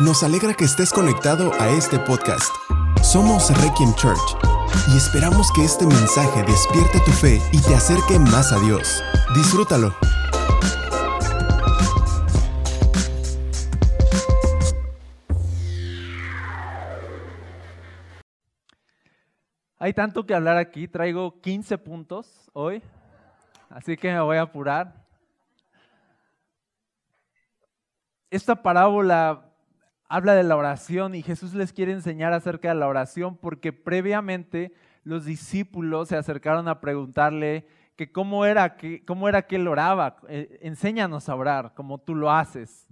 Nos alegra que estés conectado a este podcast. Somos Requiem Church y esperamos que este mensaje despierte tu fe y te acerque más a Dios. Disfrútalo. Hay tanto que hablar aquí, traigo 15 puntos hoy, así que me voy a apurar. Esta parábola habla de la oración y Jesús les quiere enseñar acerca de la oración porque previamente los discípulos se acercaron a preguntarle que cómo era que, cómo era que él oraba, eh, enséñanos a orar como tú lo haces.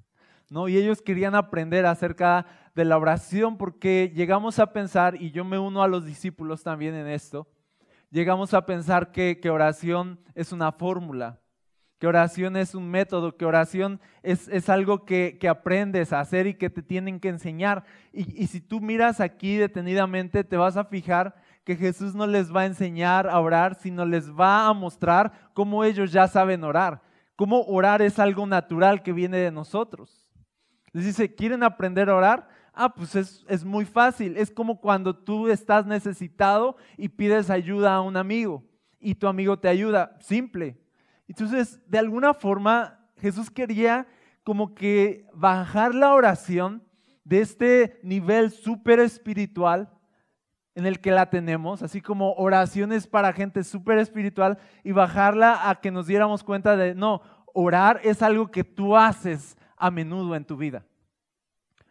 ¿No? Y ellos querían aprender acerca de la oración porque llegamos a pensar, y yo me uno a los discípulos también en esto, llegamos a pensar que, que oración es una fórmula, que oración es un método, que oración es, algo que, aprendes a hacer y que te tienen que enseñar. Y, y si tú miras aquí detenidamente, te vas a fijar que Jesús no les va a enseñar a orar, sino les va a mostrar cómo ellos ya saben orar, cómo orar es algo natural que viene de nosotros. Les dice, ¿quieren aprender a orar? Ah, pues es, es, muy fácil. Es como cuando tú estás necesitado y pides ayuda a un amigo y tu amigo te ayuda. Simple. Entonces, de alguna forma, Jesús quería como que bajar la oración de este nivel súper espiritual en el que la tenemos, así como oraciones para gente súper espiritual, y bajarla a que nos diéramos cuenta de, no, orar es algo que tú haces a menudo en tu vida.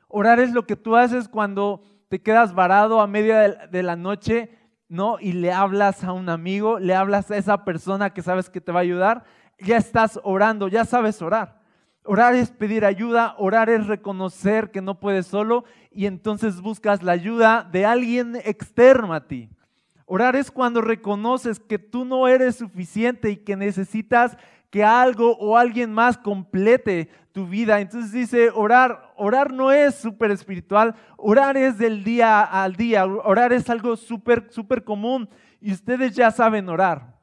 Orar es lo que tú haces cuando te quedas varado a media de la noche ¿no? Y le hablas a un amigo, le hablas a esa persona que sabes que te va a ayudar, ya estás orando, ya sabes orar. Orar es pedir ayuda, orar es reconocer que no puedes solo y entonces buscas la ayuda de alguien externo a ti. Orar es cuando reconoces que tú no eres suficiente y que necesitas que algo o alguien más complete tu vida. Entonces dice, orar, orar no es súper espiritual, orar es del día al día, orar es algo súper, súper común y ustedes ya saben orar.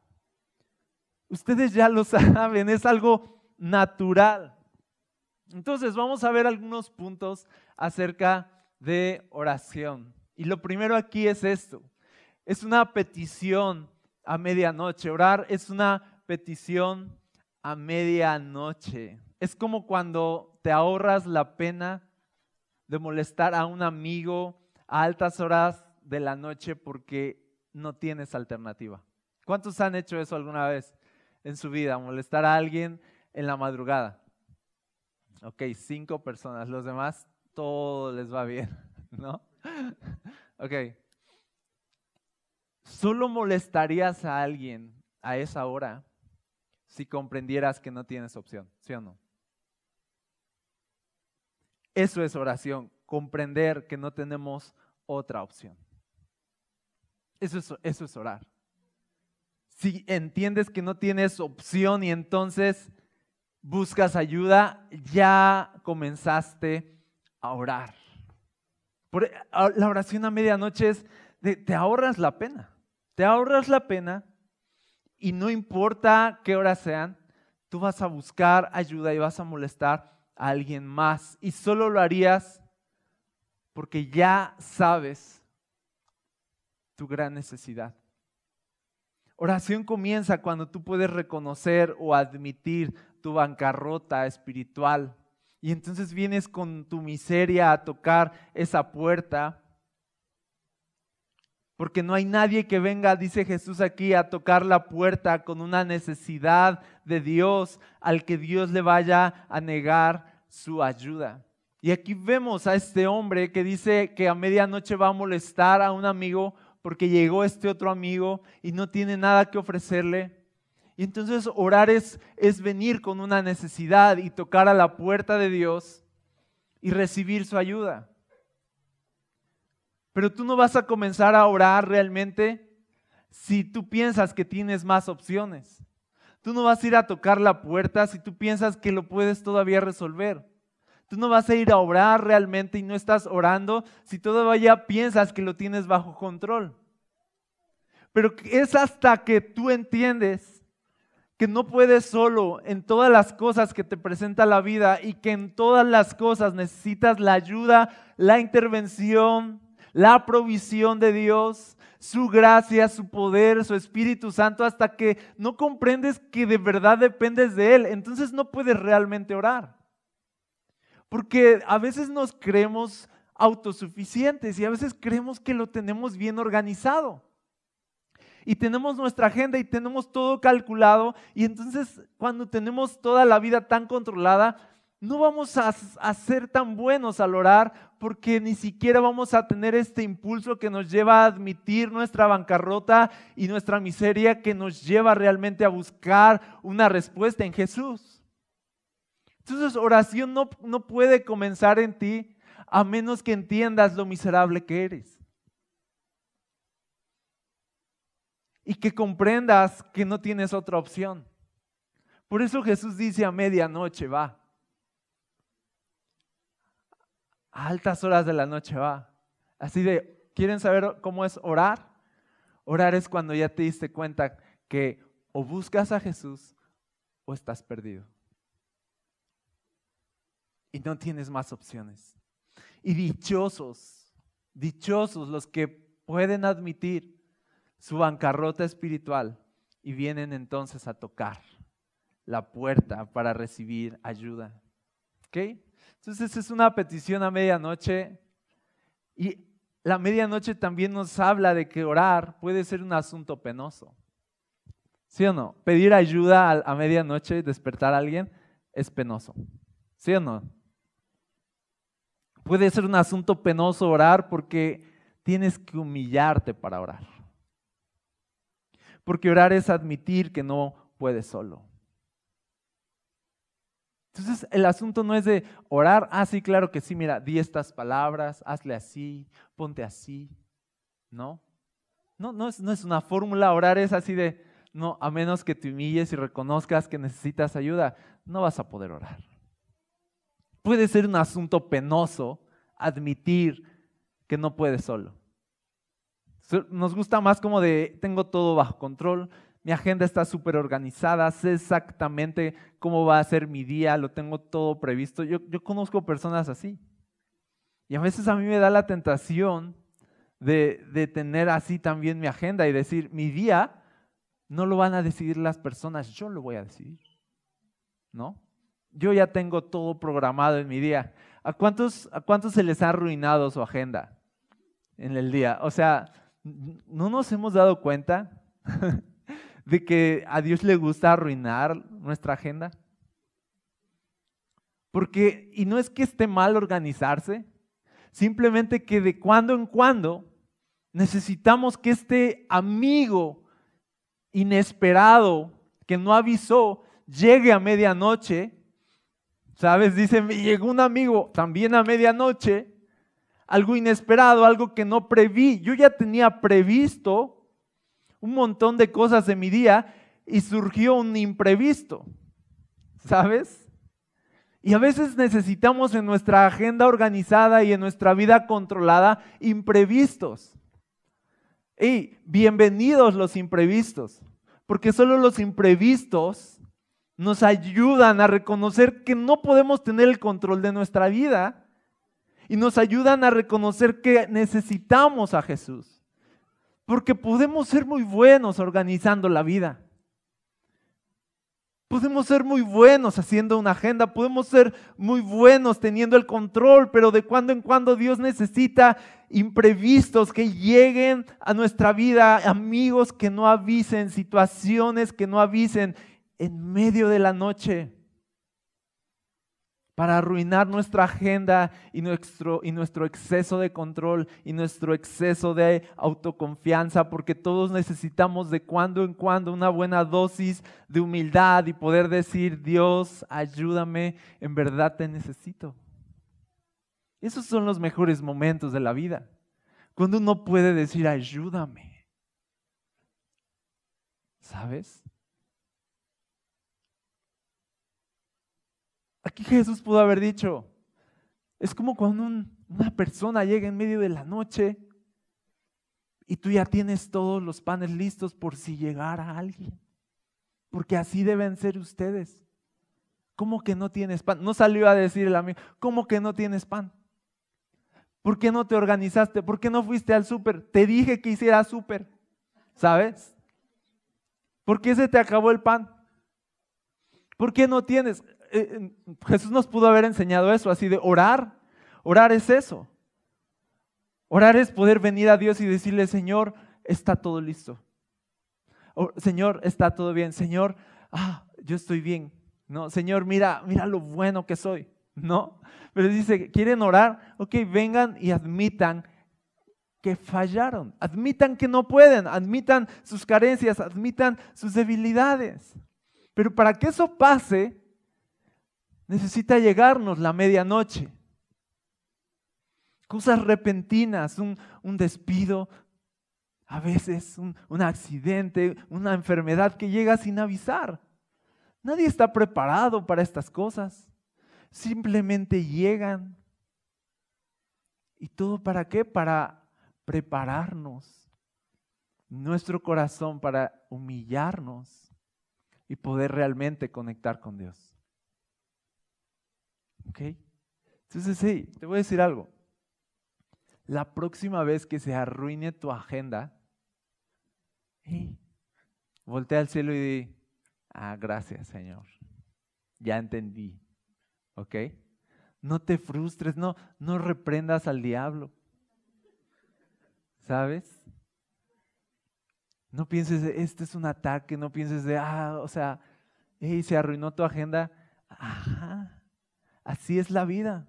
Ustedes ya lo saben, es algo natural. Entonces vamos a ver algunos puntos acerca de oración. Y lo primero aquí es esto, es una petición a medianoche. Orar es una petición a medianoche. Es como cuando te ahorras la pena de molestar a un amigo a altas horas de la noche porque no tienes alternativa. ¿Cuántos han hecho eso alguna vez en su vida? Molestar a alguien en la madrugada. Ok, cinco personas. Los demás, todo les va bien, ¿no? Ok. Solo molestarías a alguien a esa hora si comprendieras que no tienes opción, ¿sí o no? Eso es oración, comprender que no tenemos otra opción. Eso es, eso es orar. Si entiendes que no tienes opción y entonces buscas ayuda, ya comenzaste a orar. Por, la oración a medianoche es, de, te ahorras la pena, te ahorras la pena y no importa qué horas sean, tú vas a buscar ayuda y vas a molestar a alguien más. Y solo lo harías porque ya sabes tu gran necesidad. Oración comienza cuando tú puedes reconocer o admitir tu bancarrota espiritual. Y entonces vienes con tu miseria a tocar esa puerta. Porque no hay nadie que venga, dice Jesús aquí, a tocar la puerta con una necesidad de Dios al que Dios le vaya a negar su ayuda. Y aquí vemos a este hombre que dice que a medianoche va a molestar a un amigo porque llegó este otro amigo y no tiene nada que ofrecerle. Y entonces orar es, es venir con una necesidad y tocar a la puerta de Dios y recibir su ayuda. Pero tú no vas a comenzar a orar realmente si tú piensas que tienes más opciones. Tú no vas a ir a tocar la puerta si tú piensas que lo puedes todavía resolver. Tú no vas a ir a orar realmente y no estás orando si todavía piensas que lo tienes bajo control. Pero es hasta que tú entiendes que no puedes solo en todas las cosas que te presenta la vida y que en todas las cosas necesitas la ayuda, la intervención, la provisión de Dios, su gracia, su poder, su Espíritu Santo, hasta que no comprendes que de verdad dependes de Él. Entonces no puedes realmente orar. Porque a veces nos creemos autosuficientes y a veces creemos que lo tenemos bien organizado y tenemos nuestra agenda y tenemos todo calculado y entonces cuando tenemos toda la vida tan controlada, no vamos a, ser tan buenos al orar porque ni siquiera vamos a tener este impulso que nos lleva a admitir nuestra bancarrota y nuestra miseria, que nos lleva realmente a buscar una respuesta en Jesús. Entonces oración no, no puede comenzar en ti a menos que entiendas lo miserable que eres. y que comprendas que no tienes otra opción. Por eso Jesús dice a medianoche va. Altas horas de la noche va. Así de, ¿quieren saber cómo es orar? Orar es cuando ya te diste cuenta que o buscas a Jesús o estás perdido. Y no tienes más opciones. Y dichosos, dichosos los que pueden admitir su bancarrota espiritual y vienen entonces a tocar la puerta para recibir ayuda. ¿Ok? Entonces es una petición a medianoche y la medianoche también nos habla de que orar puede ser un asunto penoso. ¿Sí o no? Pedir ayuda a, medianoche, despertar a alguien, es penoso. ¿Sí o no? Puede ser un asunto penoso orar porque tienes que humillarte para orar. Porque orar es admitir que no puedes solo. Entonces el asunto no es de orar, ah, sí, claro que sí, mira, di estas palabras, hazle así, ponte así. No, no, no es, no es una fórmula, orar es así de, no, a menos que te humilles y reconozcas que necesitas ayuda, no vas a poder orar. Puede ser un asunto penoso admitir que no puedes solo. Nos gusta más como de, tengo todo bajo control, mi agenda está súper organizada, sé exactamente cómo va a ser mi día, lo tengo todo previsto. Yo, yo conozco personas así. Y a veces a mí me da la tentación de, de tener así también mi agenda y decir, mi día no lo van a decidir las personas, yo lo voy a decidir. ¿No? Yo ya tengo todo programado en mi día. ¿A cuántos, a cuántos se les ha arruinado su agenda en el día? O sea, ¿no nos hemos dado cuenta de que a Dios le gusta arruinar nuestra agenda? Porque, y no es que esté mal organizarse, simplemente que de cuando en cuando necesitamos que este amigo inesperado que no avisó llegue a medianoche. ¿Sabes? Dice, llegó un amigo también a medianoche algo inesperado, algo que no preví. Yo ya tenía previsto un montón de cosas de mi día y surgió un imprevisto, ¿sabes? Y a veces necesitamos en nuestra agenda organizada y en nuestra vida controlada imprevistos. Y bienvenidos los imprevistos, porque solo los imprevistos nos ayudan a reconocer que no podemos tener el control de nuestra vida y nos ayudan a reconocer que necesitamos a Jesús. Porque podemos ser muy buenos organizando la vida. Podemos ser muy buenos haciendo una agenda, podemos ser muy buenos teniendo el control, pero de cuando en cuando Dios necesita imprevistos que lleguen a nuestra vida, amigos que no avisen, situaciones que no avisen en medio de la noche para arruinar nuestra agenda y nuestro, y nuestro exceso de control y nuestro exceso de autoconfianza, porque todos necesitamos de cuando en cuando una buena dosis de humildad y poder decir, Dios, ayúdame, en verdad te necesito. Esos son los mejores momentos de la vida, cuando uno puede decir, ayúdame. ¿Sabes? Aquí Jesús pudo haber dicho, es como cuando una persona llega en medio de la noche y tú ya tienes todos los panes listos por si llegara alguien. porque así deben ser ustedes. ¿Cómo que no tienes pan? No salió a decir el amigo, ¿cómo que no tienes pan? ¿Por qué no te organizaste? ¿Por qué no fuiste al súper? Te dije que hicieras súper, ¿sabes? ¿Por qué se te acabó el pan? ¿Por qué no tienes? Eh, Jesús nos pudo haber enseñado eso, así de orar. Orar es eso. Orar es poder venir a Dios y decirle, Señor, está todo listo. Señor, está todo bien. Señor, ah, yo estoy bien. No, Señor, mira, mira lo bueno que soy. No, pero dice, ¿quieren orar? Ok, vengan y admitan que fallaron. Admitan que no pueden. Admitan sus carencias. Admitan sus debilidades. Pero para que eso pase, necesita llegarnos la medianoche. Cosas repentinas, un, despido, a veces un, un accidente, una enfermedad que llega sin avisar. Nadie está preparado para estas cosas. Simplemente llegan. ¿Y todo para qué? Para prepararnos nuestro corazón, para humillarnos y poder realmente conectar con Dios. ¿Ok? Entonces, sí, te voy a decir algo. La próxima vez que se arruine tu agenda, voltea al cielo y di, ah, gracias Señor, ya entendí. ¿Ok? No te frustres, no, no reprendas al diablo. ¿Sabes? No pienses, este es un ataque, no pienses de, ah, o sea, se arruinó tu agenda. Ajá, así es la vida.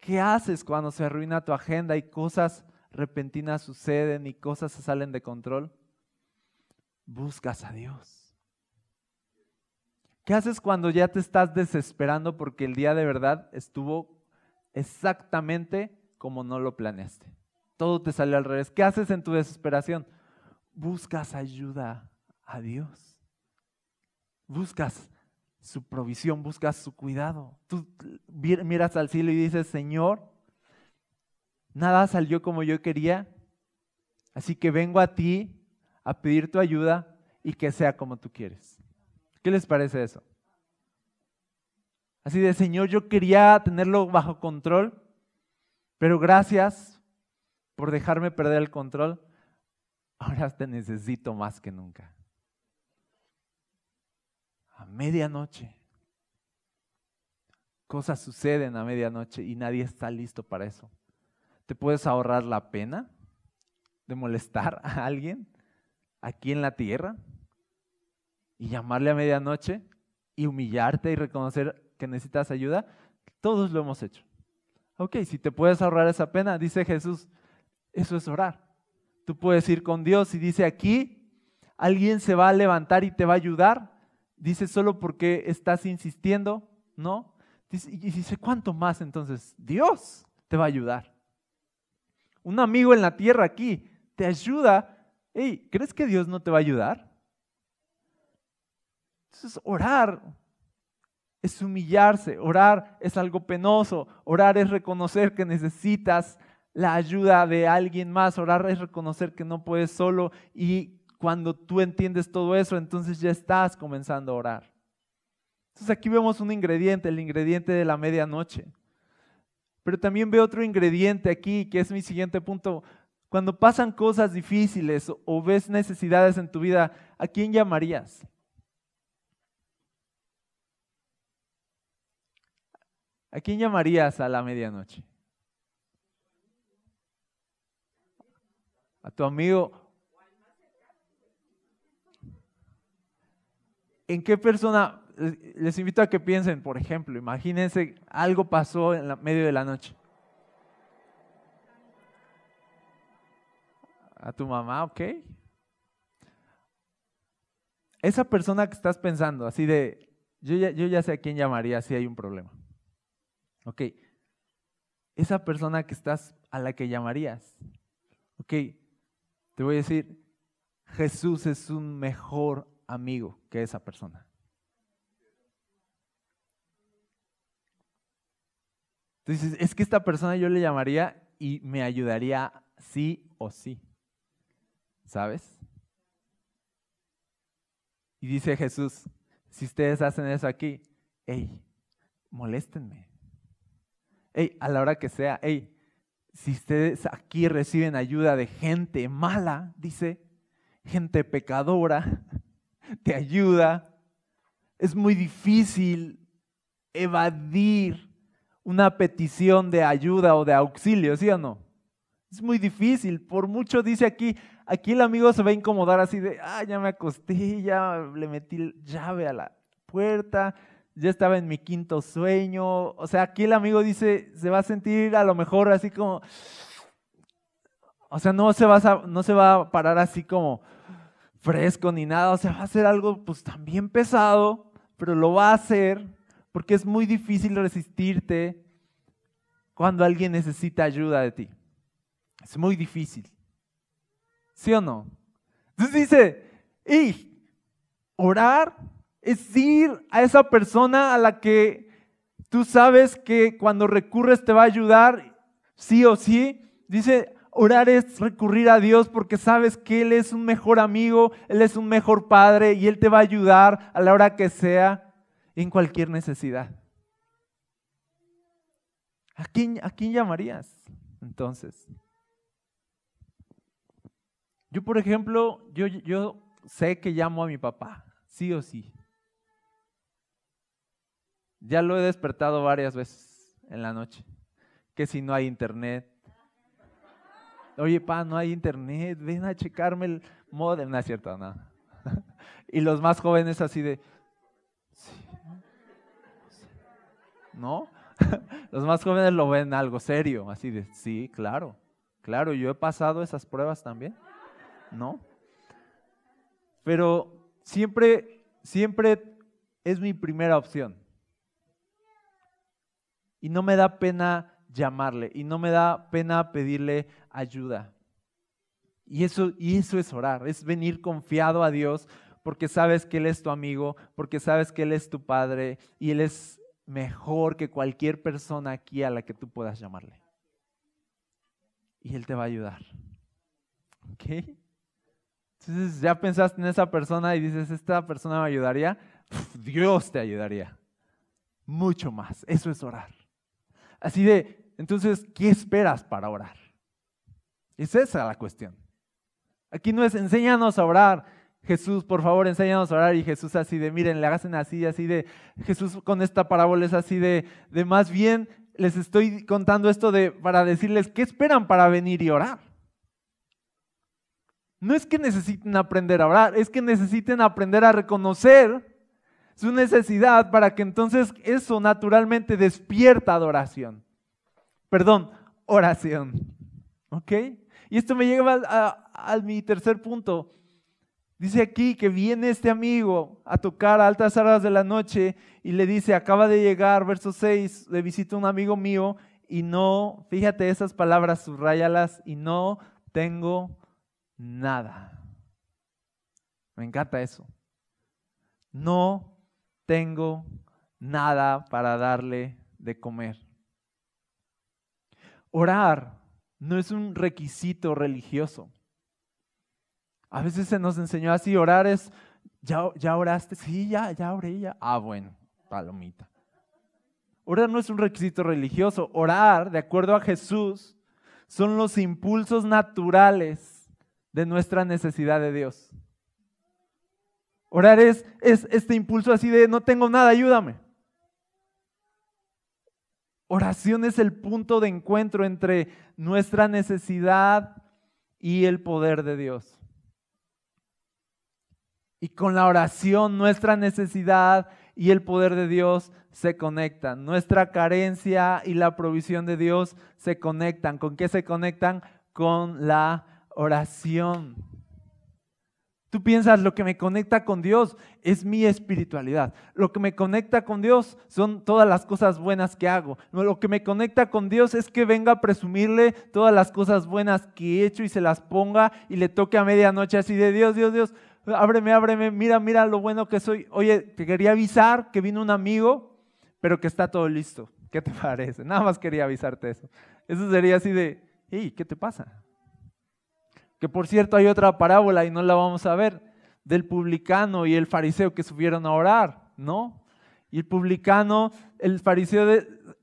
¿Qué haces cuando se arruina tu agenda y cosas repentinas suceden y cosas se salen de control? Buscas a Dios. ¿Qué haces cuando ya te estás desesperando porque el día de verdad estuvo exactamente como no lo planeaste? Todo te salió al revés. ¿Qué haces en tu desesperación? buscas ayuda a Dios. Buscas su provisión, buscas su cuidado. Tú miras al cielo y dices, Señor, nada salió como yo quería, así que vengo a ti a pedir tu ayuda y que sea como tú quieres. ¿Qué les parece eso? Así de, Señor, yo quería tenerlo bajo control, pero gracias por dejarme perder el control ahora te necesito más que nunca. A medianoche. Cosas suceden a medianoche y nadie está listo para eso. ¿Te puedes ahorrar la pena de molestar a alguien aquí en la tierra y llamarle a medianoche y humillarte y reconocer que necesitas ayuda? Todos lo hemos hecho. Ok, si te puedes ahorrar esa pena, dice Jesús, eso es orar. Tú puedes ir con Dios y dice aquí, alguien se va a levantar y te va a ayudar. Dice solo porque estás insistiendo, ¿no? y dice, ¿cuánto más entonces? Dios te va a ayudar. Un amigo en la tierra aquí te ayuda. Hey, ¿crees que Dios no te va a ayudar? Entonces, orar es humillarse, orar es algo penoso, orar es reconocer que necesitas la ayuda de alguien más. Orar es reconocer que no puedes solo y cuando tú entiendes todo eso, entonces ya estás comenzando a orar. Entonces aquí vemos un ingrediente, el ingrediente de la medianoche. Pero también veo otro ingrediente aquí, que es mi siguiente punto. Cuando pasan cosas difíciles o ves necesidades en tu vida, ¿a quién llamarías? ¿A quién llamarías a la medianoche? a tu amigo. ¿En qué persona? Les invito a que piensen, por ejemplo, imagínense, algo pasó en medio de la noche. A tu mamá, ok. Esa persona que estás pensando, así de, yo ya, yo ya sé a quién llamaría si hay un problema. Ok. Esa persona que estás, a la que llamarías. Ok. Te voy a decir, Jesús es un mejor amigo que esa persona. Entonces, es que esta persona yo le llamaría y me ayudaría sí o sí. ¿Sabes? Y dice Jesús, si ustedes hacen eso aquí, hey, moléstenme. Hey, a la hora que sea, hey, si ustedes aquí reciben ayuda de gente mala, dice, gente pecadora, te ayuda, es muy difícil evadir una petición de ayuda o de auxilio, ¿sí o no? Es muy difícil. Por mucho dice aquí, aquí el amigo se va a incomodar así de, ah, ya me acosté, ya le metí llave a la puerta, ya estaba en mi quinto sueño. O sea, aquí el amigo dice, se va a sentir a lo mejor así como, o sea, no se va a, no se va a parar así como fresco ni nada, o sea, va a ser algo pues también pesado, pero lo va a hacer porque es muy difícil resistirte cuando alguien necesita ayuda de ti. Es muy difícil. ¿Sí o no? Entonces dice, y orar es ir a esa persona a la que tú sabes que cuando recurres te va a ayudar, sí o sí. Dice, orar es recurrir a Dios porque sabes que Él es un mejor amigo, Él es un mejor padre y Él te va a ayudar a la hora que sea en cualquier necesidad. ¿A quién, a quién llamarías entonces? Yo, por ejemplo, yo, yo sé que llamo a mi papá, sí o sí. Ya lo he despertado varias veces en la noche. Que si no hay internet. Oye, pa, no hay internet, ven a checarme el modem. No es cierto, no. Y los más jóvenes así de, ¿no? Los más jóvenes lo ven algo serio, así de, sí, claro, claro, yo he pasado esas pruebas también, ¿no? Pero siempre, siempre es mi primera opción. Y no me da pena llamarle y no me da pena pedirle ayuda. Y eso, y eso es orar, es venir confiado a Dios porque sabes que Él es tu amigo, porque sabes que Él es tu Padre y Él es mejor que cualquier persona aquí a la que tú puedas llamarle. Y Él te va a ayudar. ¿Ok? Entonces ya pensaste en esa persona y dices, esta persona me ayudaría. Dios te ayudaría. Mucho más. Eso es orar. Así de, entonces, ¿qué esperas para orar? Es esa la cuestión. Aquí no es enséñanos a orar. Jesús, por favor, enséñanos a orar. Y Jesús así de, miren, le hacen así, así de, Jesús con esta parábola es así de, de más bien les estoy contando esto de, para decirles, ¿qué esperan para venir y orar? No es que necesiten aprender a orar, es que necesiten aprender a reconocer su necesidad para que entonces eso naturalmente despierta adoración. Perdón, oración. ¿Ok? Y esto me lleva a, mi tercer punto. Dice aquí que viene este amigo a tocar a altas horas de la noche y le dice, acaba de llegar, verso 6, le visita un amigo mío y no, fíjate esas palabras, subrayalas, y no tengo nada. Me encanta eso. No tengo nada para darle de comer. Orar no es un requisito religioso. A veces se nos enseñó así, orar es, ¿ya, ya oraste? Sí, ya, ya oré, ya. Ah, bueno, palomita. Orar no es un requisito religioso. Orar, de acuerdo a Jesús, son los impulsos naturales de nuestra necesidad de Dios. Orar es, es este impulso así de, no tengo nada, ayúdame. Oración es el punto de encuentro entre nuestra necesidad y el poder de Dios. Y con la oración nuestra necesidad y el poder de Dios se conectan. Nuestra carencia y la provisión de Dios se conectan. ¿Con qué se conectan? Con la oración. Tú piensas, lo que me conecta con Dios es mi espiritualidad. Lo que me conecta con Dios son todas las cosas buenas que hago. Lo que me conecta con Dios es que venga a presumirle todas las cosas buenas que he hecho y se las ponga y le toque a medianoche así de Dios, Dios, Dios ábreme, ábreme, mira, mira lo bueno que soy. Oye, te quería avisar que vino un amigo, pero que está todo listo. ¿Qué te parece? Nada más quería avisarte eso. Eso sería así de, hey, ¿qué te pasa? Que por cierto hay otra parábola y no la vamos a ver, del publicano y el fariseo que subieron a orar, ¿no? Y el publicano, el fariseo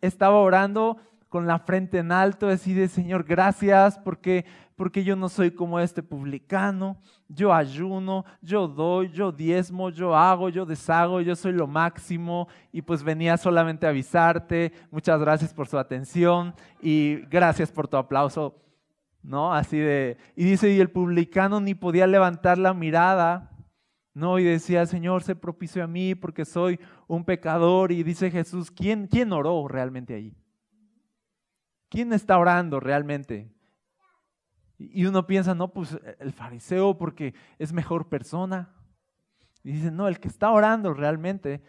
estaba orando con la frente en alto, decide, Señor, gracias porque, porque yo no soy como este publicano, yo ayuno, yo doy, yo diezmo, yo hago, yo deshago, yo soy lo máximo. Y pues venía solamente a avisarte, muchas gracias por su atención y gracias por tu aplauso, ¿no? Así de, y dice, y el publicano ni podía levantar la mirada, ¿no? Y decía, Señor, sé propicio a mí porque soy un pecador y dice Jesús, ¿quién, quién oró realmente ahí? ¿Quién está orando realmente? Y uno piensa, no, pues el fariseo porque es mejor persona. Y dice, no, el que está orando realmente,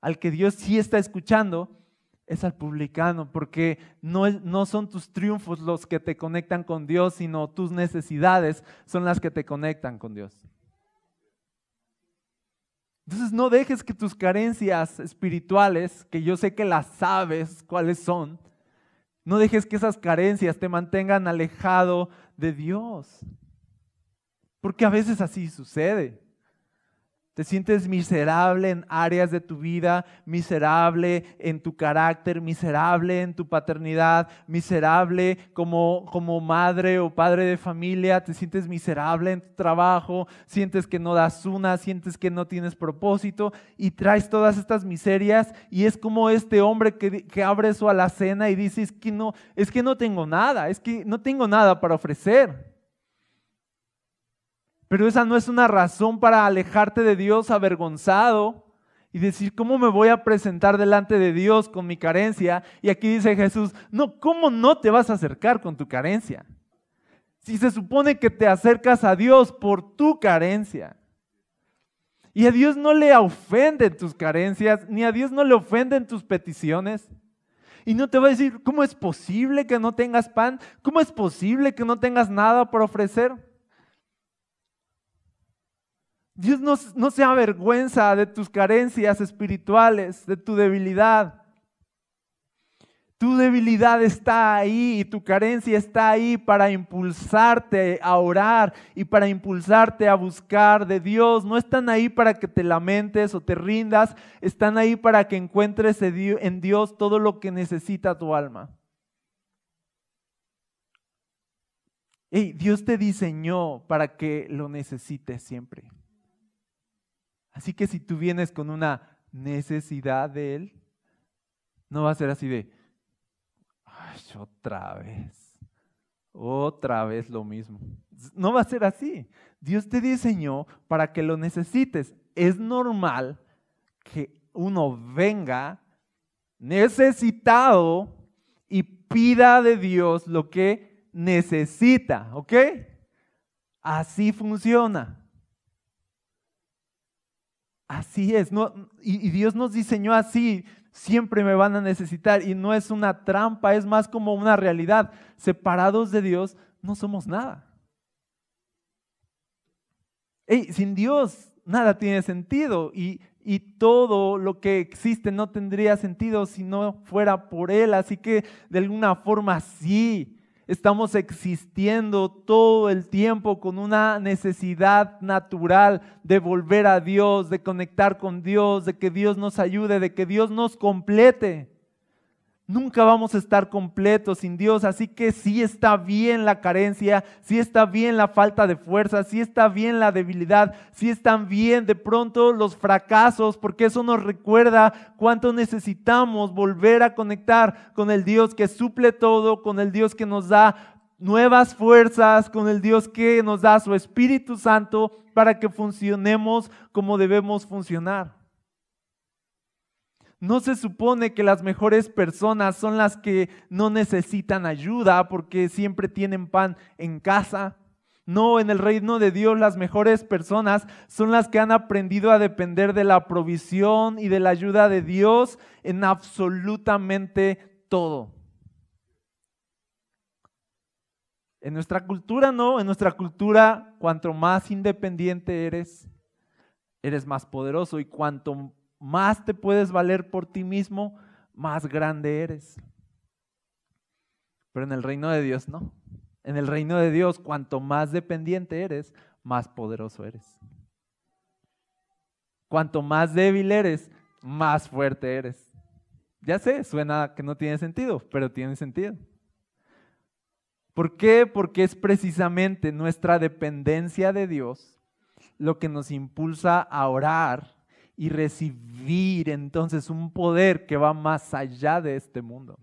al que Dios sí está escuchando, es al publicano, porque no, no son tus triunfos los que te conectan con Dios, sino tus necesidades son las que te conectan con Dios. Entonces no dejes que tus carencias espirituales, que yo sé que las sabes cuáles son, no dejes que esas carencias te mantengan alejado de Dios. Porque a veces así sucede. Te sientes miserable en áreas de tu vida, miserable en tu carácter, miserable en tu paternidad, miserable como, como madre o padre de familia, te sientes miserable en tu trabajo, sientes que no das una, sientes que no tienes propósito y traes todas estas miserias y es como este hombre que, que abre su alacena y dice, es que, no, es que no tengo nada, es que no tengo nada para ofrecer. Pero esa no es una razón para alejarte de Dios avergonzado y decir, ¿cómo me voy a presentar delante de Dios con mi carencia? Y aquí dice Jesús, no, ¿cómo no te vas a acercar con tu carencia? Si se supone que te acercas a Dios por tu carencia. Y a Dios no le ofenden tus carencias, ni a Dios no le ofenden tus peticiones. Y no te va a decir, ¿cómo es posible que no tengas pan? ¿Cómo es posible que no tengas nada por ofrecer? Dios no, se avergüenza de tus carencias espirituales, de tu debilidad. Tu debilidad está ahí y tu carencia está ahí para impulsarte a orar y para impulsarte a buscar de Dios. No están ahí para que te lamentes o te rindas, están ahí para que encuentres en Dios todo lo que necesita tu alma. Dios te diseñó para que lo necesites siempre. Así que si tú vienes con una necesidad de Él, no va a ser así de, Ay, otra vez, otra vez lo mismo. No va a ser así. Dios te diseñó para que lo necesites. Es normal que uno venga necesitado y pida de Dios lo que necesita, ¿ok? Así funciona. Así es, y, Dios nos diseñó así, siempre me van a necesitar y no es una trampa, es más como una realidad. Separados de Dios no somos nada. sin Dios nada tiene sentido y todo lo que existe no tendría sentido si no fuera por Él. Así que de alguna forma sí, estamos existiendo todo el tiempo con una necesidad natural de volver a Dios, de conectar con Dios, de que Dios nos ayude, de que Dios nos complete. Nunca vamos a estar completos sin Dios, así que sí está bien la carencia, sí está bien la falta de fuerza, sí está bien la debilidad, sí están bien de pronto los fracasos, porque eso nos recuerda cuánto necesitamos volver a conectar con el Dios que suple todo, con el Dios que nos da nuevas fuerzas, con el Dios que nos da su Espíritu Santo para que funcionemos como debemos funcionar. No se supone que las mejores personas son las que no necesitan ayuda porque siempre tienen pan en casa. No, en el reino de Dios las mejores personas son las que han aprendido a depender de la provisión y de la ayuda de Dios en absolutamente todo. En nuestra cultura no, en nuestra cultura cuanto más independiente eres, eres más poderoso y cuanto más te puedes valer por ti mismo, más grande eres. Pero en el reino de Dios no. En el reino de Dios, cuanto más dependiente eres, más poderoso eres. Cuanto más débil eres, más fuerte eres. Ya sé, suena que no tiene sentido, pero tiene sentido. ¿Por qué? Porque es precisamente nuestra dependencia de Dios lo que nos impulsa a orar y recibir entonces un poder que va más allá de este mundo.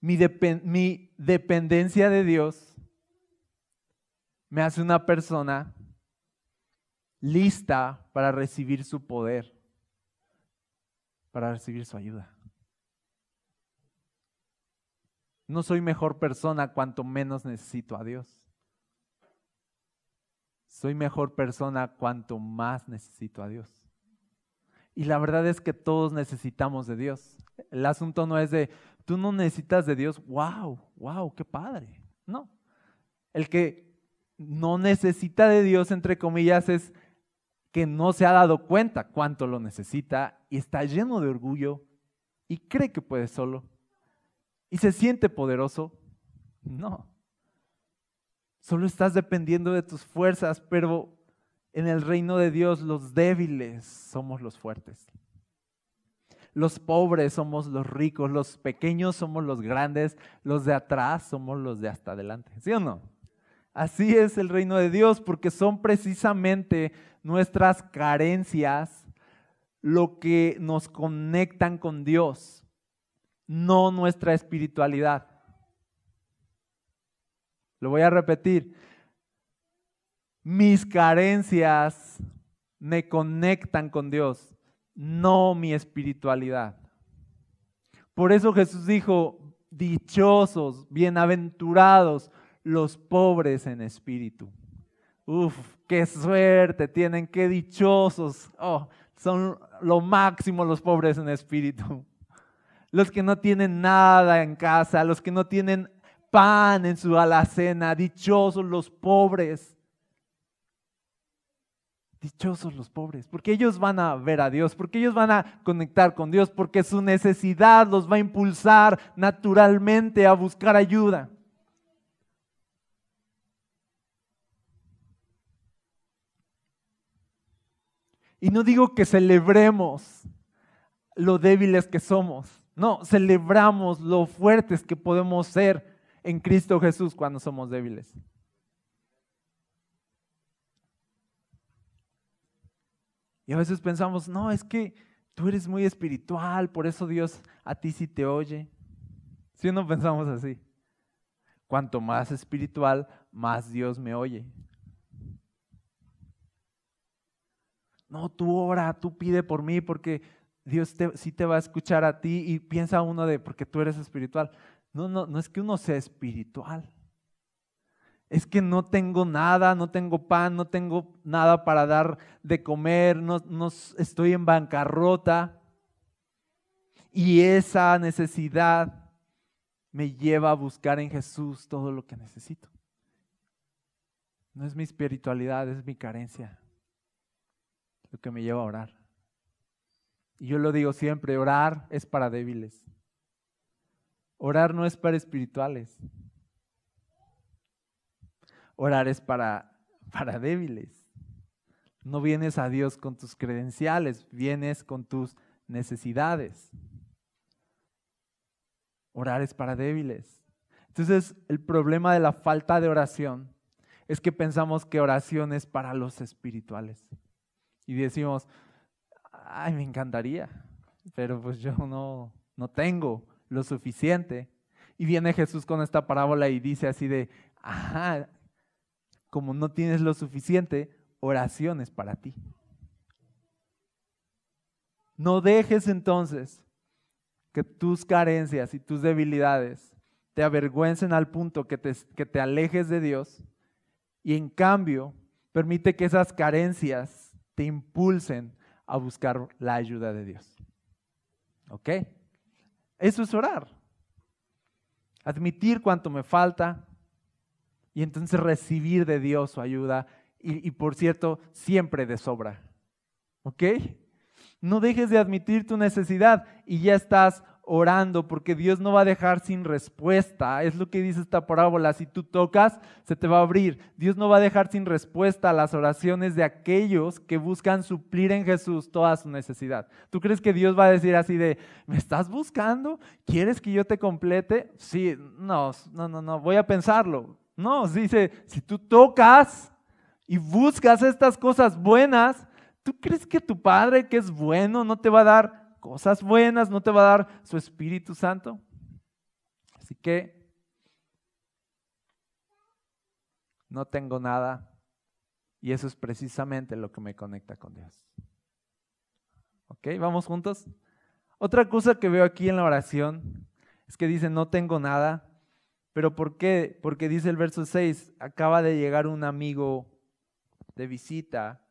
Mi, mi dependencia de Dios me hace una persona lista para recibir su poder, para recibir su ayuda. No soy mejor persona cuanto menos necesito a Dios. Soy mejor persona cuanto más necesito a Dios. Y la verdad es que todos necesitamos de Dios. El asunto no es de, tú no necesitas de Dios, wow, wow, qué padre. No. El que no necesita de Dios, entre comillas, es que no se ha dado cuenta cuánto lo necesita y está lleno de orgullo y cree que puede solo y se siente poderoso. No. Solo estás dependiendo de tus fuerzas, pero en el reino de Dios los débiles somos los fuertes. Los pobres somos los ricos, los pequeños somos los grandes, los de atrás somos los de hasta adelante. ¿Sí o no? Así es el reino de Dios porque son precisamente nuestras carencias lo que nos conectan con Dios no nuestra espiritualidad. Lo voy a repetir. Mis carencias me conectan con Dios, no mi espiritualidad. Por eso Jesús dijo, dichosos, bienaventurados los pobres en espíritu. Uf, qué suerte tienen, qué dichosos. Oh, son lo máximo los pobres en espíritu los que no tienen nada en casa, los que no tienen pan en su alacena, dichosos los pobres. Dichosos los pobres, porque ellos van a ver a Dios, porque ellos van a conectar con Dios, porque su necesidad los va a impulsar naturalmente a buscar ayuda. Y no digo que celebremos lo débiles que somos, no, celebramos lo fuertes que podemos ser en Cristo Jesús cuando somos débiles. Y a veces pensamos, no, es que tú eres muy espiritual, por eso Dios a ti sí te oye. Si no pensamos así. Cuanto más espiritual, más Dios me oye. No, tú ora, tú pide por mí porque Dios sí te va a escuchar a ti y piensa uno de, porque tú eres espiritual. No, no, no es que uno sea espiritual. Es que no tengo nada, no tengo pan, no tengo nada para dar de comer, no, no estoy en bancarrota. Y esa necesidad me lleva a buscar en Jesús todo lo que necesito. No es mi espiritualidad, es mi carencia lo que me lleva a orar. Y yo lo digo siempre, orar es para débiles. Orar no es para espirituales. Orar es para, para débiles. No vienes a Dios con tus credenciales, vienes con tus necesidades. Orar es para débiles. Entonces, el problema de la falta de oración es que pensamos que oración es para los espirituales. Y decimos, ay, me encantaría, pero pues yo no, no tengo lo suficiente. Y viene Jesús con esta parábola y dice así de, ajá, como no tienes lo suficiente, oraciones para ti. No dejes entonces que tus carencias y tus debilidades te avergüencen al punto que te, que te alejes de Dios y en cambio permite que esas carencias te impulsen a buscar la ayuda de Dios. ¿Ok? Eso es orar. Admitir cuánto me falta y entonces recibir de Dios su ayuda y, y por cierto, siempre de sobra. ¿Ok? No dejes de admitir tu necesidad y ya estás orando, porque Dios no va a dejar sin respuesta. Es lo que dice esta parábola. Si tú tocas, se te va a abrir. Dios no va a dejar sin respuesta a las oraciones de aquellos que buscan suplir en Jesús toda su necesidad. ¿Tú crees que Dios va a decir así de, ¿me estás buscando? ¿Quieres que yo te complete? Sí, no, no, no, no, voy a pensarlo. No, dice, si tú tocas y buscas estas cosas buenas, ¿tú crees que tu Padre que es bueno no te va a dar cosas buenas, no te va a dar su Espíritu Santo. Así que no tengo nada y eso es precisamente lo que me conecta con Dios. ¿Ok? Vamos juntos. Otra cosa que veo aquí en la oración es que dice, no tengo nada. ¿Pero por qué? Porque dice el verso 6, acaba de llegar un amigo de visita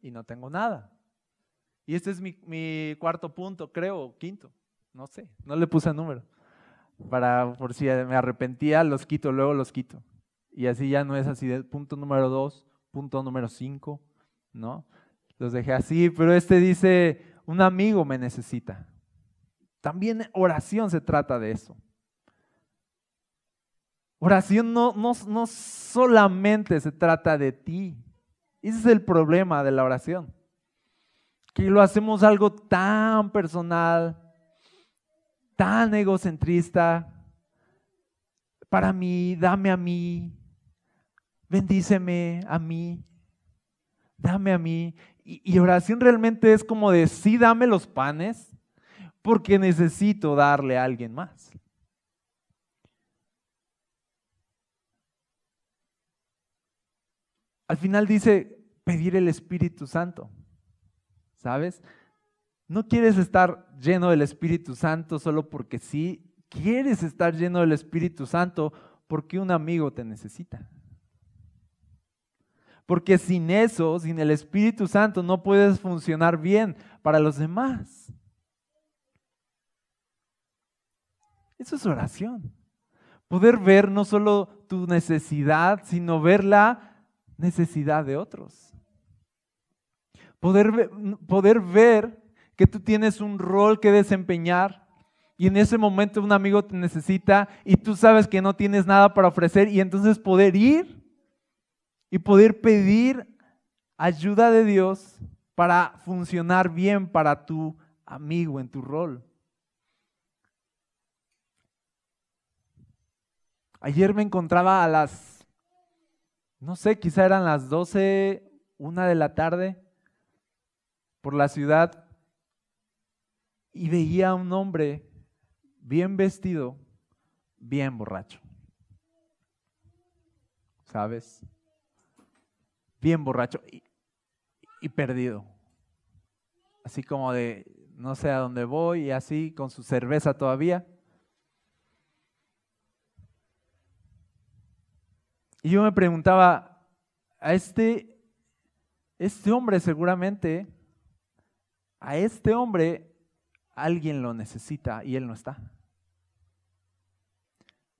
y no tengo nada. Y este es mi, cuarto punto, creo, quinto. No sé, no le puse número. Para, por si me arrepentía, los quito, luego los quito. Y así ya no es así de punto número dos, punto número cinco, ¿no? Los dejé así, pero este dice, un amigo me necesita. También oración se trata de eso. Oración no, no, no solamente se trata de ti. Ese es el problema de la oración que lo hacemos algo tan personal, tan egocentrista. Para mí, dame a mí, bendíceme a mí, dame a mí. Y, oración realmente es como de, sí, dame los panes, porque necesito darle a alguien más. Al final dice, pedir el Espíritu Santo. ¿Sabes? No quieres estar lleno del Espíritu Santo solo porque sí, quieres estar lleno del Espíritu Santo porque un amigo te necesita. Porque sin eso, sin el Espíritu Santo, no puedes funcionar bien para los demás. Eso es oración. Poder ver no solo tu necesidad, sino ver la necesidad de otros. Poder, poder ver que tú tienes un rol que desempeñar y en ese momento un amigo te necesita y tú sabes que no tienes nada para ofrecer y entonces poder ir y poder pedir ayuda de Dios para funcionar bien para tu amigo en tu rol. Ayer me encontraba a las, no sé, quizá eran las 12, una de la tarde, por la ciudad y veía a un hombre bien vestido, bien borracho. ¿Sabes? Bien borracho y, perdido. Así como de no sé a dónde voy y así con su cerveza todavía. Y yo me preguntaba, a este, este hombre seguramente a este hombre alguien lo necesita y él no está.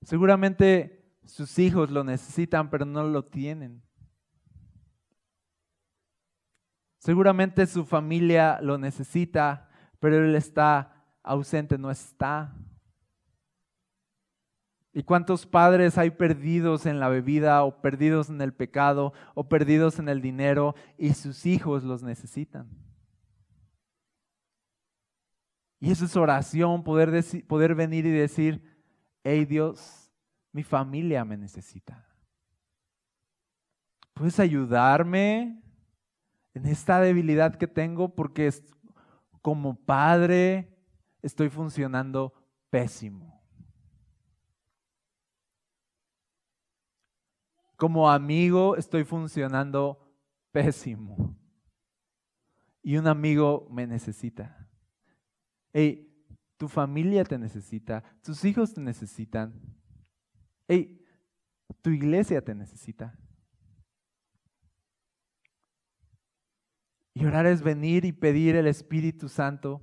Seguramente sus hijos lo necesitan, pero no lo tienen. Seguramente su familia lo necesita, pero él está ausente, no está. ¿Y cuántos padres hay perdidos en la bebida o perdidos en el pecado o perdidos en el dinero y sus hijos los necesitan? Y eso es oración, poder, venir y decir, hey Dios, mi familia me necesita. ¿Puedes ayudarme en esta debilidad que tengo? Porque como padre estoy funcionando pésimo. Como amigo estoy funcionando pésimo. Y un amigo me necesita. Hey, tu familia te necesita, tus hijos te necesitan. Hey, tu iglesia te necesita. Y orar es venir y pedir el Espíritu Santo,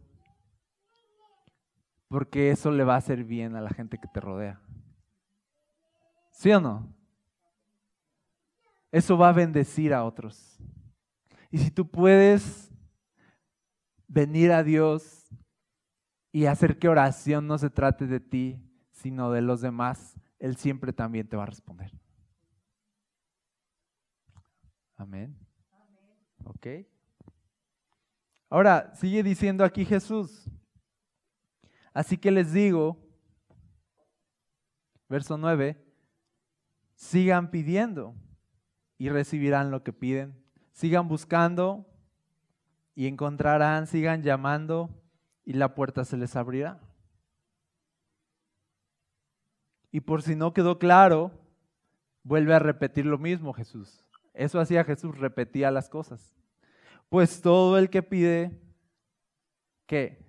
porque eso le va a hacer bien a la gente que te rodea. ¿Sí o no? Eso va a bendecir a otros. Y si tú puedes venir a Dios y hacer que oración no se trate de ti, sino de los demás, Él siempre también te va a responder. Amén. ¿Ok? Ahora, sigue diciendo aquí Jesús. Así que les digo, verso 9, sigan pidiendo y recibirán lo que piden. Sigan buscando y encontrarán, sigan llamando y la puerta se les abrirá. Y por si no quedó claro, vuelve a repetir lo mismo Jesús. Eso hacía Jesús, repetía las cosas. Pues todo el que pide, ¿qué?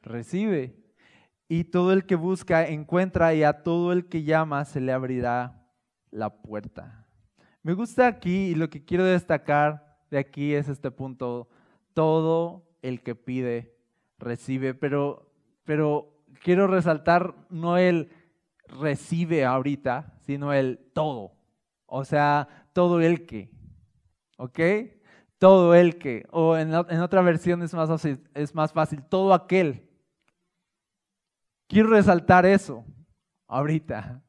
Recibe. Y todo el que busca, encuentra, y a todo el que llama se le abrirá la puerta. Me gusta aquí y lo que quiero destacar de aquí es este punto. Todo el que pide, recibe, pero, pero quiero resaltar no el recibe ahorita, sino el todo. O sea, todo el que. ¿Ok? todo el que, o en, otra versión es más, fácil, es más fácil, todo aquel. Quiero resaltar eso ahorita,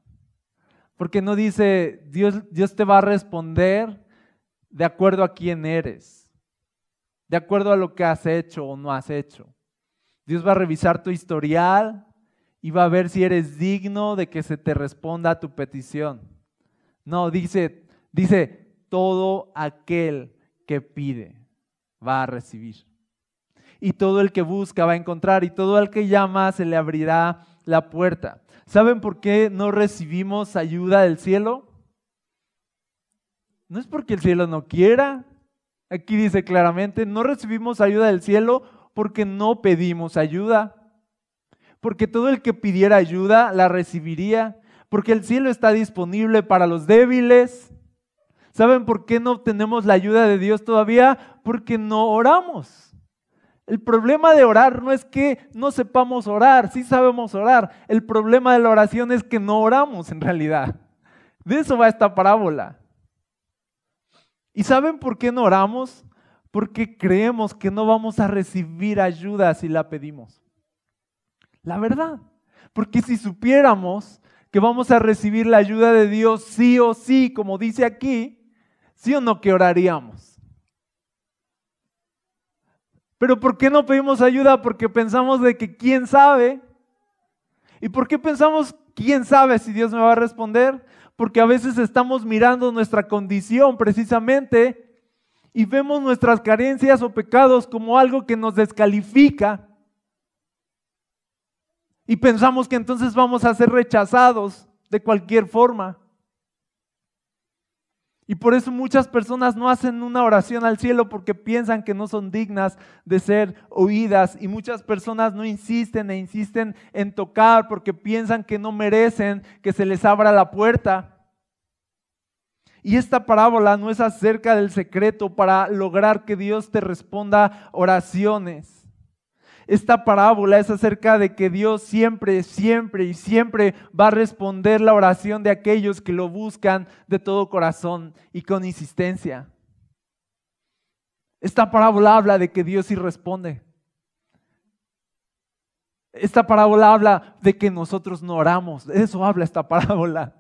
porque no dice, Dios, Dios te va a responder de acuerdo a quién eres, de acuerdo a lo que has hecho o no has hecho. Dios va a revisar tu historial y va a ver si eres digno de que se te responda a tu petición. No, dice, dice, todo aquel que pide va a recibir. Y todo el que busca va a encontrar y todo el que llama se le abrirá la puerta. ¿Saben por qué no recibimos ayuda del cielo? No es porque el cielo no quiera. Aquí dice claramente, no recibimos ayuda del cielo porque no pedimos ayuda. Porque todo el que pidiera ayuda la recibiría. Porque el cielo está disponible para los débiles, ¿Saben por qué no obtenemos la ayuda de Dios todavía? Porque no oramos. El problema de orar no es que no sepamos orar, sí sabemos orar. El problema de la oración es que no oramos en realidad. De eso va esta parábola. ¿Y saben por qué no oramos? Porque creemos que no vamos a recibir ayuda si la pedimos. La verdad. Porque si supiéramos que vamos a recibir la ayuda de Dios sí o sí, como dice aquí, ¿Sí o no que oraríamos? Pero ¿por qué no pedimos ayuda? Porque pensamos de que quién sabe. ¿Y por qué pensamos quién sabe si Dios me va a responder? Porque a veces estamos mirando nuestra condición precisamente y vemos nuestras carencias o pecados como algo que nos descalifica. Y pensamos que entonces vamos a ser rechazados de cualquier forma. Y por eso muchas personas no hacen una oración al cielo porque piensan que no son dignas de ser oídas. Y muchas personas no insisten e insisten en tocar porque piensan que no merecen que se les abra la puerta. Y esta parábola no es acerca del secreto para lograr que Dios te responda oraciones. Esta parábola es acerca de que Dios siempre, siempre y siempre va a responder la oración de aquellos que lo buscan de todo corazón y con insistencia. Esta parábola habla de que Dios sí responde. Esta parábola habla de que nosotros no oramos. Eso habla esta parábola.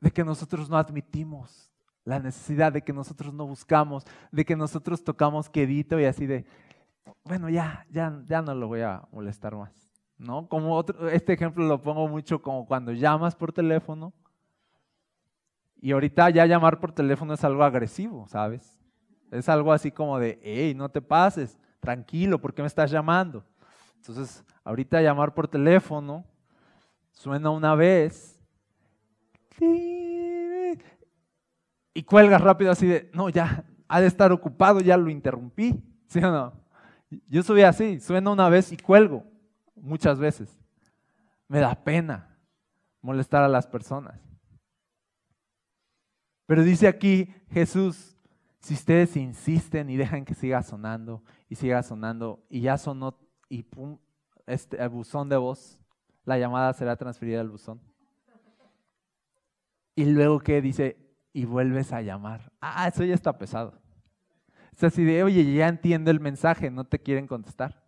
De que nosotros no admitimos la necesidad de que nosotros no buscamos, de que nosotros tocamos quedito y así de, bueno, ya, ya, ya no lo voy a molestar más. ¿No? Como otro, este ejemplo lo pongo mucho como cuando llamas por teléfono. Y ahorita ya llamar por teléfono es algo agresivo, ¿sabes? Es algo así como de, hey, no te pases, tranquilo, ¿por qué me estás llamando? Entonces, ahorita llamar por teléfono suena una vez. Y cuelgas rápido así de, no, ya, ha de estar ocupado, ya lo interrumpí, ¿sí o no? Yo soy así, suena una vez y cuelgo, muchas veces. Me da pena molestar a las personas. Pero dice aquí Jesús, si ustedes insisten y dejan que siga sonando y siga sonando y ya sonó y pum, este, el buzón de voz, la llamada será transferida al buzón. Y luego que dice, y vuelves a llamar. Ah, eso ya está pesado. Es así de, oye, ya entiendo el mensaje, no te quieren contestar.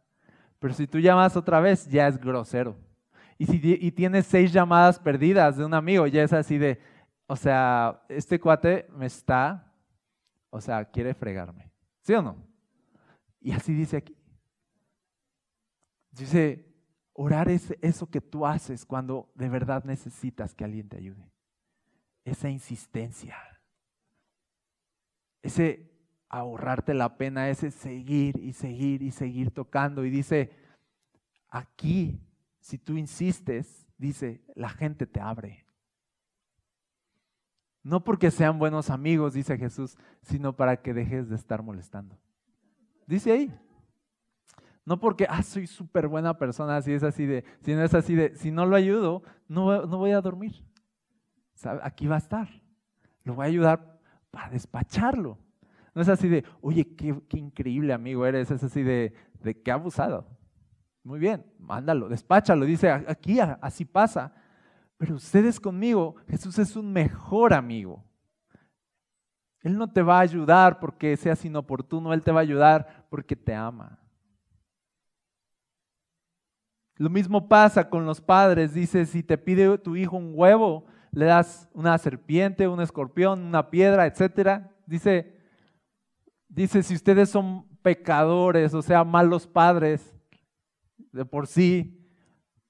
Pero si tú llamas otra vez, ya es grosero. Y si y tienes seis llamadas perdidas de un amigo, ya es así de, o sea, este cuate me está, o sea, quiere fregarme. ¿Sí o no? Y así dice aquí. Dice, orar es eso que tú haces cuando de verdad necesitas que alguien te ayude. Esa insistencia. Ese ahorrarte la pena, ese seguir y seguir y seguir tocando. Y dice, aquí, si tú insistes, dice, la gente te abre. No porque sean buenos amigos, dice Jesús, sino para que dejes de estar molestando. Dice ahí. No porque, ah, soy súper buena persona, si es así de, si no es así de, si no lo ayudo, no, no voy a dormir. Aquí va a estar. Lo voy a ayudar para despacharlo. No es así de, oye, qué, increíble amigo eres, es así de, de qué abusado. Muy bien, mándalo, despáchalo. Dice, aquí así pasa. Pero ustedes conmigo, Jesús es un mejor amigo. Él no te va a ayudar porque seas inoportuno, Él te va a ayudar porque te ama. Lo mismo pasa con los padres. Dice, si te pide tu hijo un huevo, le das una serpiente, un escorpión, una piedra, etc. Dice, dice, si ustedes son pecadores, o sea, malos padres de por sí,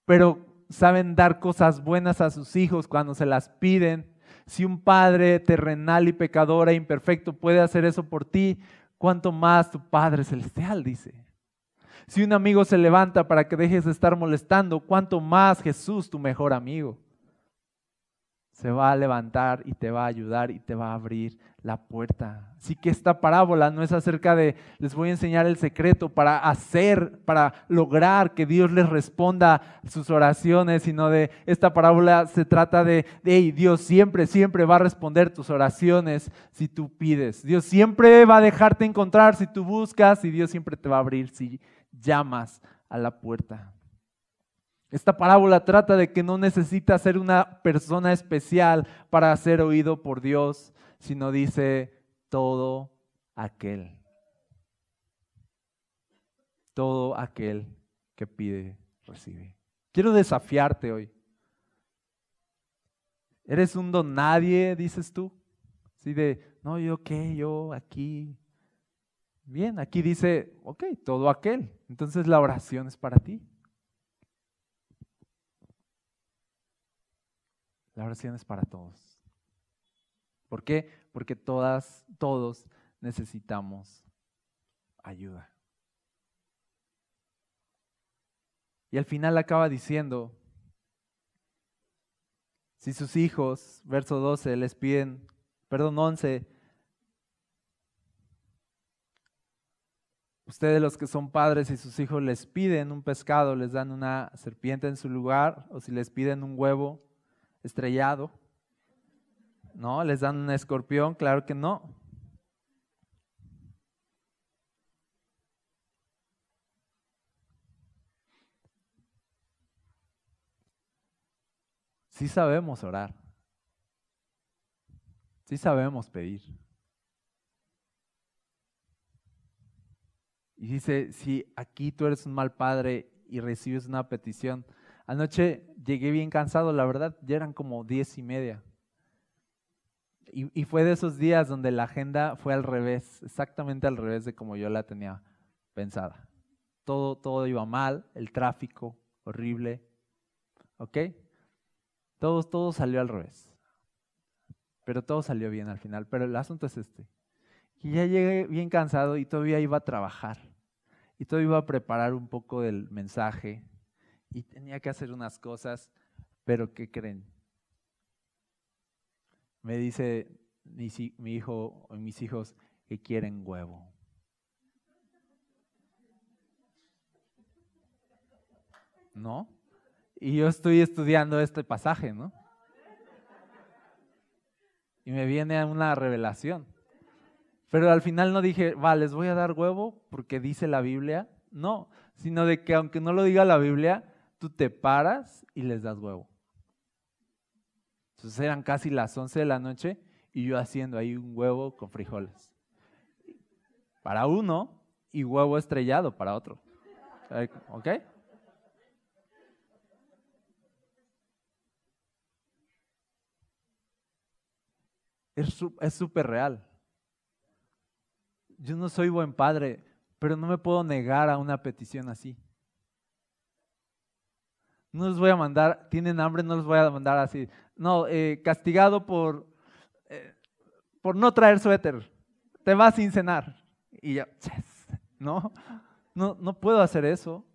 pero saben dar cosas buenas a sus hijos cuando se las piden. Si un padre terrenal y pecador e imperfecto puede hacer eso por ti, cuánto más tu Padre celestial, dice. Si un amigo se levanta para que dejes de estar molestando, cuánto más Jesús, tu mejor amigo se va a levantar y te va a ayudar y te va a abrir la puerta. Así que esta parábola no es acerca de, les voy a enseñar el secreto para hacer, para lograr que Dios les responda sus oraciones, sino de esta parábola se trata de, de Dios siempre, siempre va a responder tus oraciones si tú pides. Dios siempre va a dejarte encontrar si tú buscas y Dios siempre te va a abrir si llamas a la puerta. Esta parábola trata de que no necesitas ser una persona especial para ser oído por Dios, sino dice todo aquel. Todo aquel que pide, recibe. Quiero desafiarte hoy. ¿Eres un don nadie, dices tú? Así de, no, yo qué, yo aquí. Bien, aquí dice, ok, todo aquel. Entonces la oración es para ti. La oración es para todos. ¿Por qué? Porque todas, todos necesitamos ayuda. Y al final acaba diciendo, si sus hijos, verso 12, les piden, perdón, 11, ustedes los que son padres y sus hijos les piden un pescado, les dan una serpiente en su lugar, o si les piden un huevo, estrellado. ¿No? ¿Les dan un escorpión? Claro que no. Sí sabemos orar. Sí sabemos pedir. Y dice, si aquí tú eres un mal padre y recibes una petición, Anoche llegué bien cansado, la verdad, ya eran como diez y media. Y, fue de esos días donde la agenda fue al revés, exactamente al revés de como yo la tenía pensada. Todo, todo iba mal, el tráfico horrible, ¿ok? Todo, todo salió al revés. Pero todo salió bien al final. Pero el asunto es este. Y ya llegué bien cansado y todavía iba a trabajar. Y todavía iba a preparar un poco del mensaje y tenía que hacer unas cosas, pero ¿qué creen? Me dice mi, hijo o mis hijos que quieren huevo. ¿No? Y yo estoy estudiando este pasaje, ¿no? Y me viene una revelación. Pero al final no dije, va, les voy a dar huevo porque dice la Biblia. No, sino de que aunque no lo diga la Biblia, tú te paras y les das huevo. Entonces eran casi las 11 de la noche y yo haciendo ahí un huevo con frijoles. para uno y huevo estrellado para otro. ¿Ok? Es súper real. Yo no soy buen padre, pero no me puedo negar a una petición así. No les voy a mandar, tienen hambre, no les voy a mandar así. No, eh, castigado por, eh, por no traer suéter. Te vas sin cenar. Y ya, no, no, no puedo hacer eso.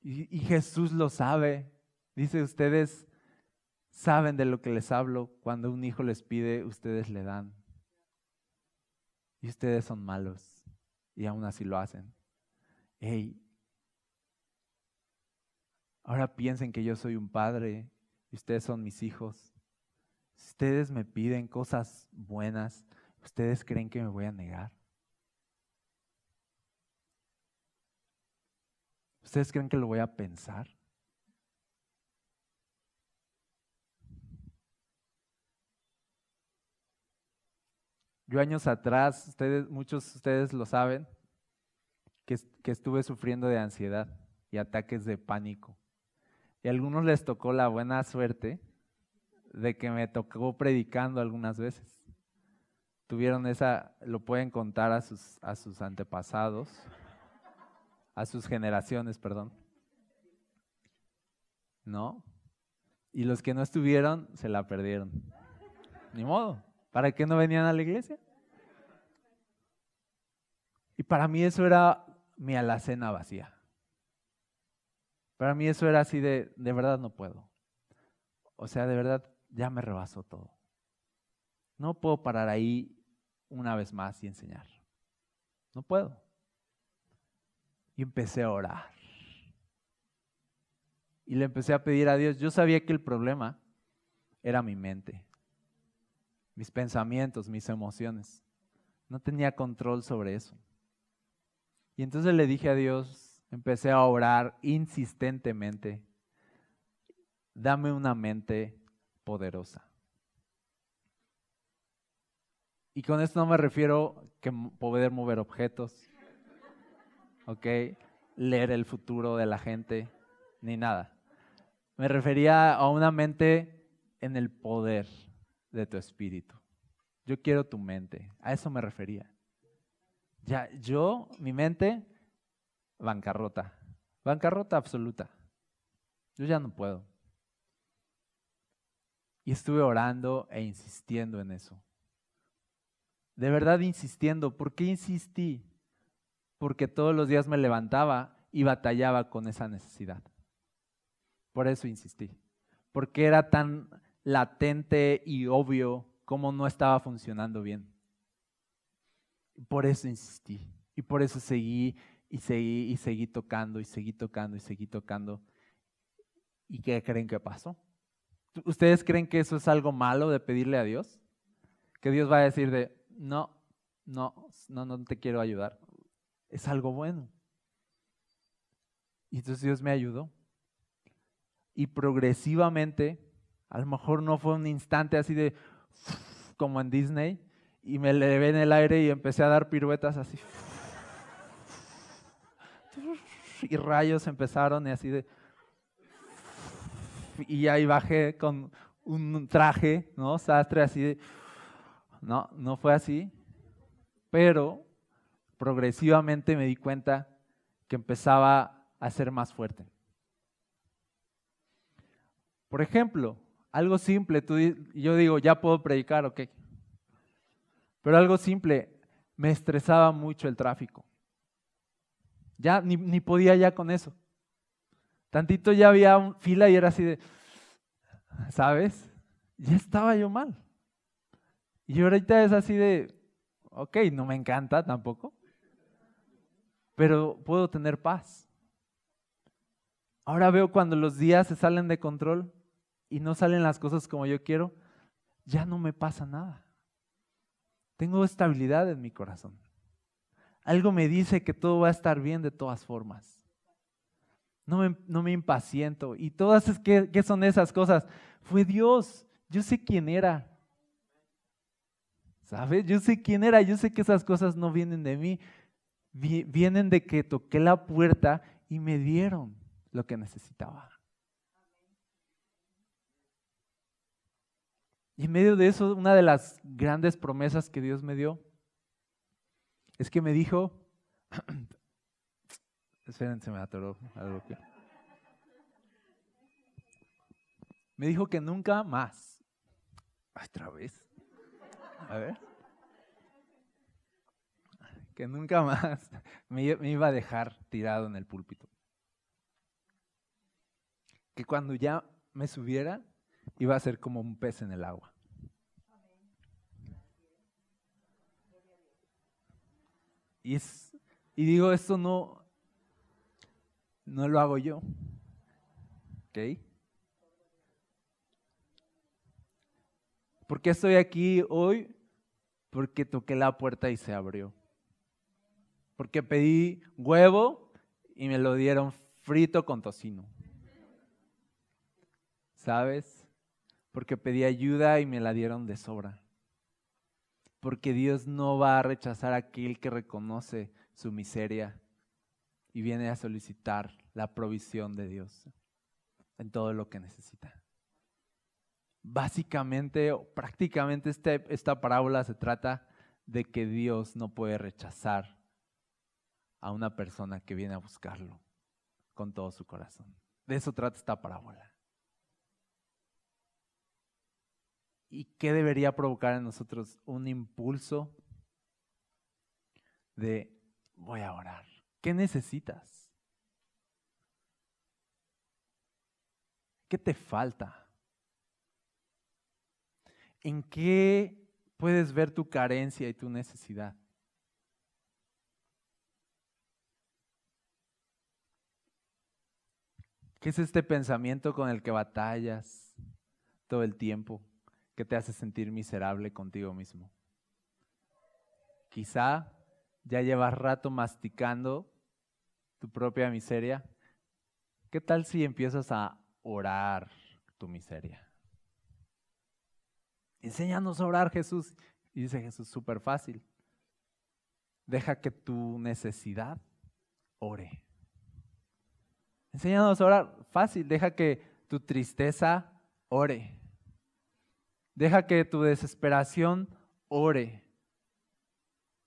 Y, y Jesús lo sabe. Dice, ustedes saben de lo que les hablo. Cuando un hijo les pide, ustedes le dan. Y ustedes son malos. Y aún así lo hacen. Hey, Ahora piensen que yo soy un padre y ustedes son mis hijos. Si ustedes me piden cosas buenas, ¿ustedes creen que me voy a negar? ¿Ustedes creen que lo voy a pensar? Yo años atrás, muchos de ustedes lo saben, que estuve sufriendo de ansiedad y ataques de pánico. Y a algunos les tocó la buena suerte de que me tocó predicando algunas veces. Tuvieron esa, lo pueden contar a sus, a sus antepasados, a sus generaciones, perdón. ¿No? Y los que no estuvieron, se la perdieron. Ni modo. ¿Para qué no venían a la iglesia? Y para mí eso era mi alacena vacía. Para mí eso era así de, de verdad no puedo. O sea, de verdad ya me rebasó todo. No puedo parar ahí una vez más y enseñar. No puedo. Y empecé a orar. Y le empecé a pedir a Dios. Yo sabía que el problema era mi mente, mis pensamientos, mis emociones. No tenía control sobre eso. Y entonces le dije a Dios, empecé a orar insistentemente, dame una mente poderosa. Y con esto no me refiero que poder mover objetos, ¿ok? Leer el futuro de la gente, ni nada. Me refería a una mente en el poder de tu espíritu. Yo quiero tu mente, a eso me refería. Ya, yo, mi mente, bancarrota. Bancarrota absoluta. Yo ya no puedo. Y estuve orando e insistiendo en eso. De verdad insistiendo. ¿Por qué insistí? Porque todos los días me levantaba y batallaba con esa necesidad. Por eso insistí. Porque era tan latente y obvio como no estaba funcionando bien. Por eso insistí. Y por eso seguí y seguí, tocando, y seguí tocando, y seguí tocando. ¿Y qué creen que pasó? ¿Ustedes creen que eso es algo malo de pedirle a Dios? Que Dios va a decir de, no, no, no, no te quiero ayudar. Es algo bueno. Y entonces Dios me ayudó. Y progresivamente, a lo mejor no fue un instante así de, como en Disney, y me levé en el aire y empecé a dar piruetas así y rayos empezaron y así de... Y ahí bajé con un traje, ¿no? Sastre así de... No, no fue así. Pero progresivamente me di cuenta que empezaba a ser más fuerte. Por ejemplo, algo simple, tú, yo digo, ya puedo predicar, ok. Pero algo simple, me estresaba mucho el tráfico. Ya ni, podía ya con eso. Tantito ya había fila y era así de, ¿sabes? Ya estaba yo mal. Y ahorita es así de, ok, no me encanta tampoco, pero puedo tener paz. Ahora veo cuando los días se salen de control y no salen las cosas como yo quiero, ya no me pasa nada. Tengo estabilidad en mi corazón. Algo me dice que todo va a estar bien de todas formas. No me, no me impaciento. ¿Y todas ¿qué, qué son esas cosas? Fue Dios. Yo sé quién era. ¿Sabes? Yo sé quién era, yo sé que esas cosas no vienen de mí, vienen de que toqué la puerta y me dieron lo que necesitaba. Y en medio de eso, una de las grandes promesas que Dios me dio es que me dijo, espérense, me atoró algo que... Me dijo que nunca más. Otra vez. A ver. Que nunca más me, iba a dejar tirado en el púlpito. Que cuando ya me subiera, iba a ser como un pez en el agua. Y, es, y digo, esto no, no lo hago yo. ¿Ok? ¿Por qué estoy aquí hoy? Porque toqué la puerta y se abrió. Porque pedí huevo y me lo dieron frito con tocino. ¿Sabes? Porque pedí ayuda y me la dieron de sobra. Porque Dios no va a rechazar a aquel que reconoce su miseria y viene a solicitar la provisión de Dios en todo lo que necesita. Básicamente, prácticamente este, esta parábola se trata de que Dios no puede rechazar a una persona que viene a buscarlo con todo su corazón. De eso trata esta parábola. ¿Y qué debería provocar en nosotros? Un impulso de voy a orar. ¿Qué necesitas? ¿Qué te falta? ¿En qué puedes ver tu carencia y tu necesidad? ¿Qué es este pensamiento con el que batallas todo el tiempo, que te hace sentir miserable contigo mismo? Quizá ya llevas rato masticando tu propia miseria. ¿Qué tal si empiezas a orar tu miseria? Enséñanos a orar, Jesús. Y dice Jesús, súper fácil. Deja que tu necesidad ore. Enséñanos a orar. Fácil. Deja que tu tristeza ore. Deja que tu desesperación ore.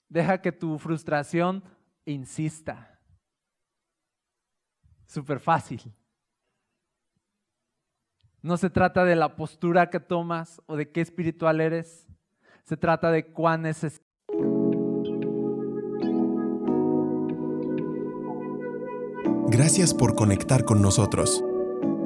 Deja que tu frustración insista. Súper fácil. No se trata de la postura que tomas o de qué espiritual eres. Se trata de cuán necesitas. Gracias por conectar con nosotros.